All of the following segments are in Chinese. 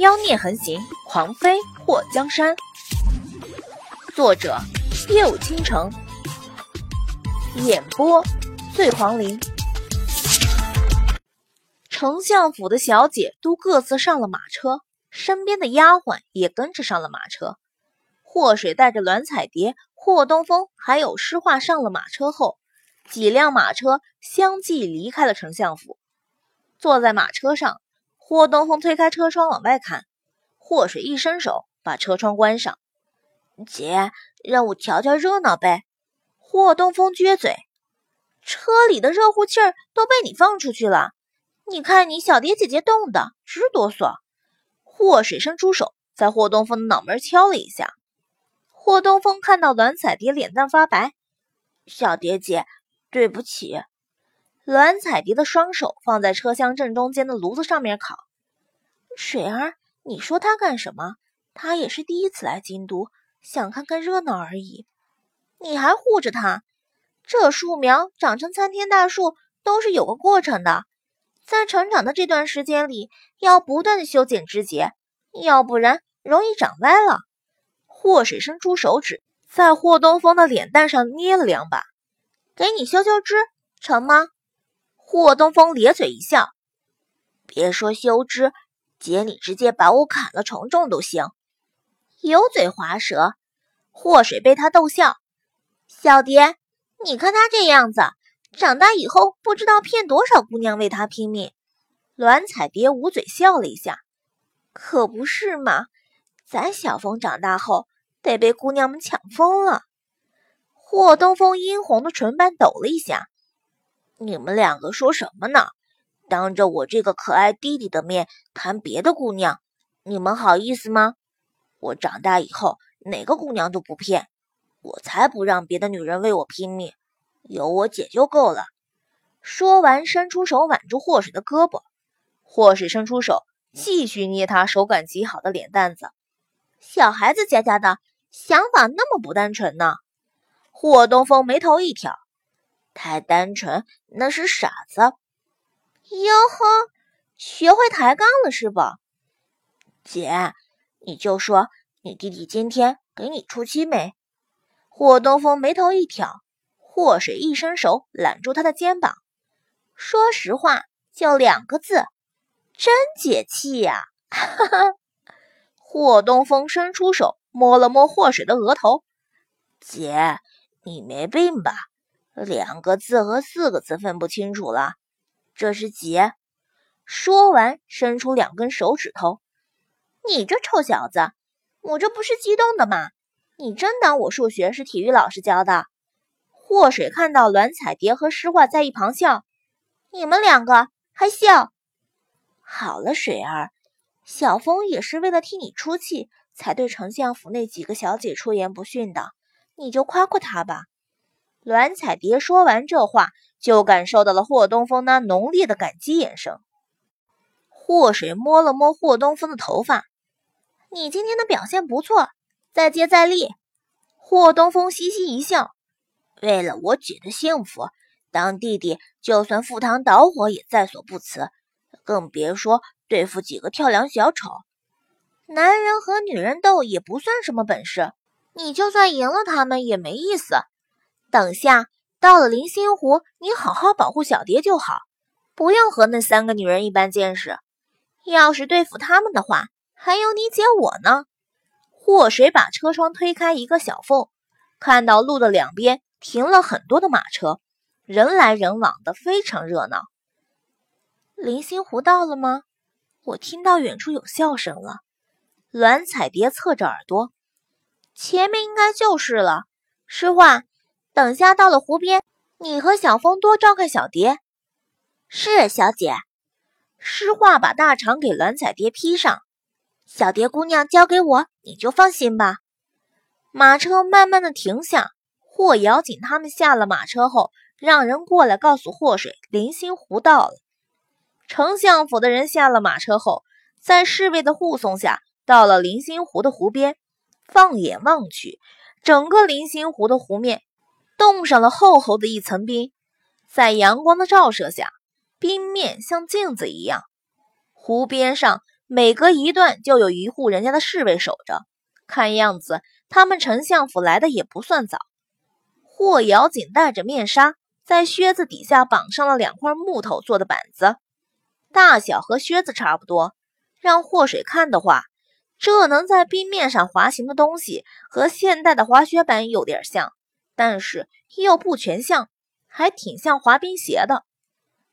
妖孽横行，狂飞破江山。作者：夜舞倾城，演播：醉黄林。丞相府的小姐都各自上了马车，身边的丫鬟也跟着上了马车。祸水带着栾彩蝶、霍东风还有诗画上了马车后，几辆马车相继离开了丞相府。坐在马车上，霍东风推开车窗往外看，霍水一伸手把车窗关上。姐，让我瞧瞧热闹呗。霍东风撅嘴，车里的热乎气儿都被你放出去了。你看你小蝶姐姐冻的直哆嗦。霍水伸出手在霍东风的脑门敲了一下。霍东风看到栾彩蝶脸蛋发白，小蝶姐，对不起。栾彩蝶的双手放在车厢正中间的炉子上面烤。水儿，你说他干什么？他也是第一次来京都，想看看热闹而已。你还护着他？这树苗长成参天大树都是有个过程的，在成长的这段时间里，要不断的修剪枝节，要不然容易长歪了。祸水伸出手指，在霍东风的脸蛋上捏了两把，给你修修枝，成吗？霍东风咧嘴一笑：“别说修枝，姐你直接把我砍了重种都行。”油嘴滑舌，祸水被他逗笑。小蝶，你看他这样子，长大以后不知道骗多少姑娘为他拼命。栾彩蝶捂嘴笑了一下：“可不是嘛，咱小风长大后得被姑娘们抢疯了。”霍东风殷红的唇瓣抖了一下。你们两个说什么呢？当着我这个可爱弟弟的面谈别的姑娘，你们好意思吗？我长大以后哪个姑娘都不骗，我才不让别的女人为我拼命，有我姐就够了。说完，伸出手挽住祸水的胳膊，祸水伸出手继续捏他手感极好的脸蛋子。小孩子家家的想法那么不单纯呢？霍东风眉头一挑。太单纯，那是傻子。哟呵，学会抬杠了是吧？姐，你就说你弟弟今天给你出气没？霍东风眉头一挑，霍水一伸手揽住他的肩膀。说实话，就两个字，真解气呀！哈哈。霍东风伸出手摸了摸霍水的额头，姐，你没病吧？两个字和四个字分不清楚了，这是几？说完，伸出两根手指头。你这臭小子，我这不是激动的吗？你真当我数学是体育老师教的？祸水看到栾彩蝶和诗画在一旁笑，你们两个还笑？好了，水儿，小风也是为了替你出气，才对丞相府那几个小姐出言不逊的，你就夸夸他吧。栾彩蝶说完这话，就感受到了霍东风那浓烈的感激眼神。霍水摸了摸霍东风的头发：“你今天的表现不错，再接再厉。”霍东风嘻嘻一笑：“为了我姐的幸福，当弟弟就算赴汤蹈火也在所不辞，更别说对付几个跳梁小丑。男人和女人斗也不算什么本事，你就算赢了他们也没意思。”等下到了林心湖，你好好保护小蝶就好，不要和那三个女人一般见识。要是对付他们的话，还有你姐我呢。祸水把车窗推开一个小缝，看到路的两边停了很多的马车，人来人往的，非常热闹。林心湖到了吗？我听到远处有笑声了。栾彩蝶侧着耳朵，前面应该就是了。诗画。等下到了湖边，你和小风多照看小蝶。是小姐。诗画把大肠给栾彩蝶披上，小蝶姑娘交给我，你就放心吧。马车慢慢的停下，霍瑶锦他们下了马车后，让人过来告诉霍水，林心湖到了。丞相府的人下了马车后，在侍卫的护送下，到了林心湖的湖边。放眼望去，整个林心湖的湖面。冻上了厚厚的一层冰，在阳光的照射下，冰面像镜子一样。湖边上每隔一段就有一户人家的侍卫守着。看样子他们丞相府来的也不算早。霍瑶锦戴着面纱，在靴子底下绑上了两块木头做的板子，大小和靴子差不多。让霍水看的话，这能在冰面上滑行的东西和现代的滑雪板有点像，但是又不全像，还挺像滑冰鞋的。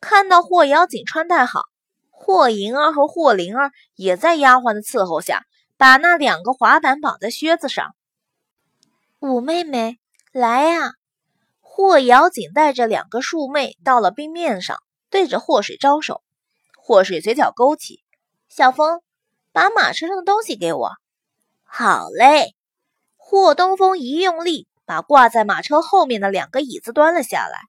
看到霍瑶锦穿戴好，霍银儿和霍灵儿也在丫鬟的伺候下，把那两个滑板绑在靴子上。五妹妹，来呀！霍瑶锦带着两个庶妹到了冰面上，对着霍水招手。霍水嘴角勾起。小风，把马车上的东西给我。好嘞。霍东风一用力，把挂在马车后面的两个椅子端了下来。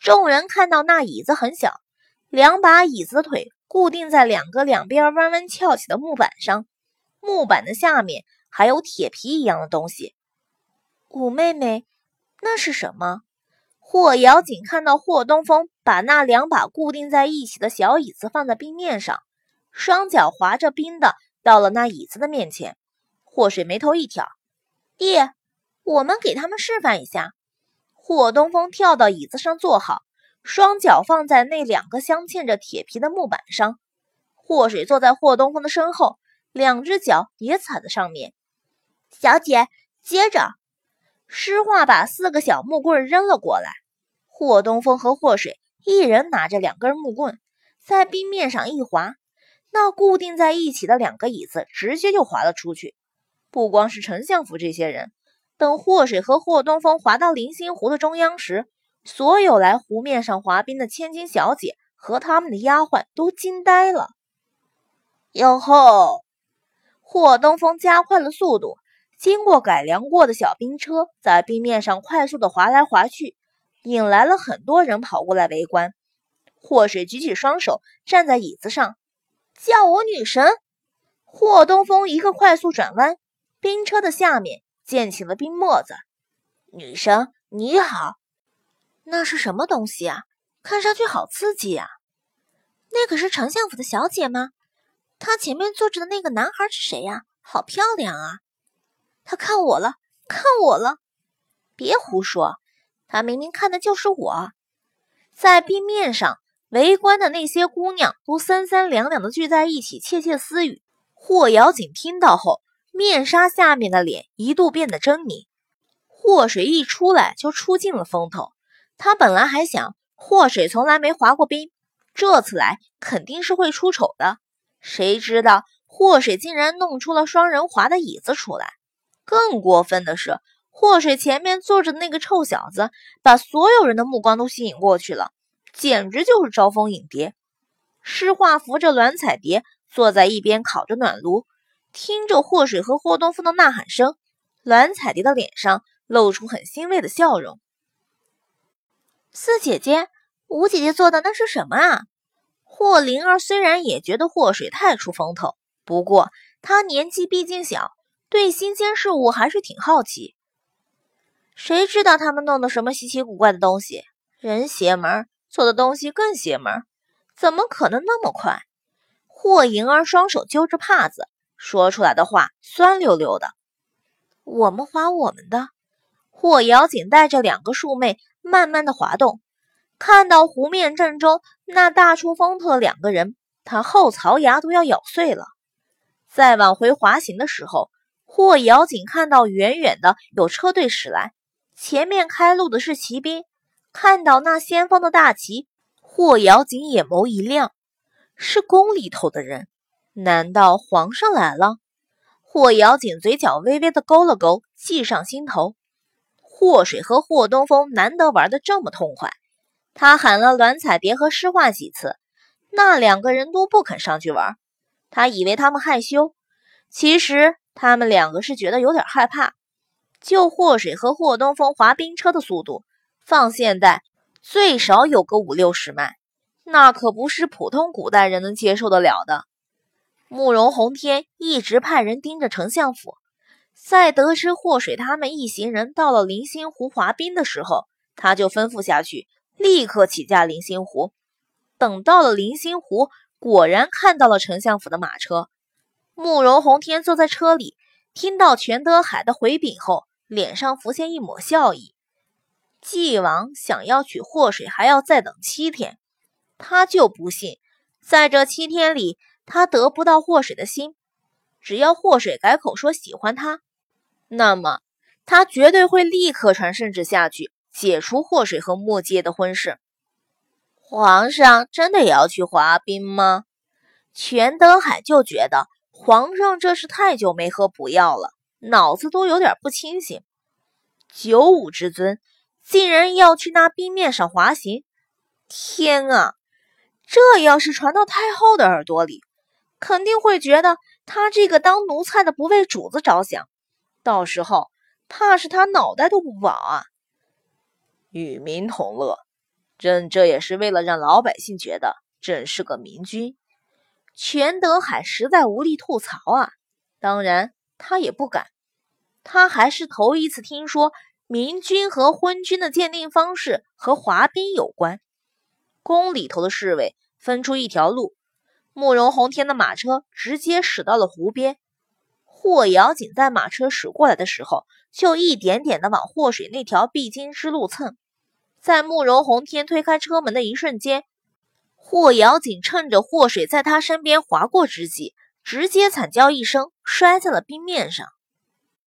众人看到那椅子很小，两把椅子腿固定在两个两边弯弯翘起的木板上，木板的下面还有铁皮一样的东西。五妹妹，那是什么？霍瑶锦看到霍东风把那两把固定在一起的小椅子放在冰面上。双脚滑着冰的到了那椅子的面前，霍水眉头一挑：“爹，我们给他们示范一下。”霍东风跳到椅子上坐好，双脚放在那两个镶嵌着铁皮的木板上。霍水坐在霍东风的身后，两只脚也踩在上面。小姐，接着，诗画把四个小木棍扔了过来。霍东风和霍水一人拿着两根木棍，在冰面上一滑。那固定在一起的两个椅子直接就滑了出去。不光是丞相府这些人，等霍水和霍东风滑到临星湖的中央时，所有来湖面上滑冰的千金小姐和他们的丫鬟都惊呆了。哟吼！霍东风加快了速度，经过改良过的小冰车在冰面上快速的滑来滑去，引来了很多人跑过来围观。霍水举起双手，站在椅子上。叫我女神！霍东风一个快速转弯，冰车的下面溅起了冰沫子。女生你好，那是什么东西啊？看上去好刺激呀！那可是丞相府的小姐吗？她前面坐着的那个男孩是谁呀？好漂亮啊！他看我了，看我了！别胡说，他明明看的就是我，在冰面上。围观的那些姑娘都三三两两的聚在一起窃窃私语。霍瑶锦听到后，面纱下面的脸一度变得狰狞。祸水一出来就出尽了风头，他本来还想祸水从来没滑过冰，这次来肯定是会出丑的。谁知道祸水竟然弄出了双人滑的椅子出来。更过分的是，祸水前面坐着的那个臭小子，把所有人的目光都吸引过去了。简直就是招蜂引蝶。诗画扶着栾彩蝶坐在一边烤着暖炉，听着霍水和霍东风的呐喊声，栾彩蝶的脸上露出很欣慰的笑容。四姐姐，五姐姐做的那是什么啊？霍灵儿虽然也觉得霍水太出风头，不过她年纪毕竟小，对新鲜事物还是挺好奇。谁知道他们弄的什么稀奇古怪的东西？人邪门！做的东西更邪门，怎么可能那么快？霍银儿双手揪着帕子，说出来的话酸溜溜的。我们划我们的。霍瑶锦带着两个庶妹慢慢的滑动，看到湖面正中那大出风头的两个人，他后槽牙都要咬碎了。再往回滑行的时候，霍瑶锦看到远远的有车队驶来，前面开路的是骑兵。看到那先锋的大旗，霍瑶锦眼眸一亮，是宫里头的人，难道皇上来了？霍瑶紧嘴角微微的勾了勾，计上心头。霍水和霍东风难得玩的这么痛快，他喊了栾彩蝶和诗画几次，那两个人都不肯上去玩。他以为他们害羞，其实他们两个是觉得有点害怕。就霍水和霍东风滑冰车的速度。放现代最少有个五六十迈，那可不是普通古代人能接受得了的。慕容洪天一直派人盯着丞相府，在得知霍水他们一行人到了临星湖滑冰的时候，他就吩咐下去，立刻起驾临星湖。等到了临星湖，果然看到了丞相府的马车。慕容宏天坐在车里，听到全德海的回禀后，脸上浮现一抹笑意。纪王想要娶祸水，还要再等七天，他就不信，在这七天里，他得不到祸水的心。只要祸水改口说喜欢他，那么他绝对会立刻传圣旨下去，解除祸水和墨界的婚事。皇上真的也要去滑冰吗？全德海就觉得。皇上这是太久没喝补药了，脑子都有点不清醒。九五之尊竟然要去那冰面上滑行！天啊，这要是传到太后的耳朵里，肯定会觉得他这个当奴才的不为主子着想，到时候怕是他脑袋都不保啊！与民同乐，朕这也是为了让老百姓觉得朕是个明君。全德海实在无力吐槽啊，当然他也不敢，他还是头一次听说明君和昏君的鉴定方式和滑冰有关。宫里头的侍卫分出一条路，慕容宏天的马车直接驶到了湖边。霍瑶锦在马车驶过来的时候，就一点点的往霍水那条必经之路蹭。在慕容宏天推开车门的一瞬间。霍瑶锦趁着霍水在他身边划过之际，直接惨叫一声，摔在了冰面上。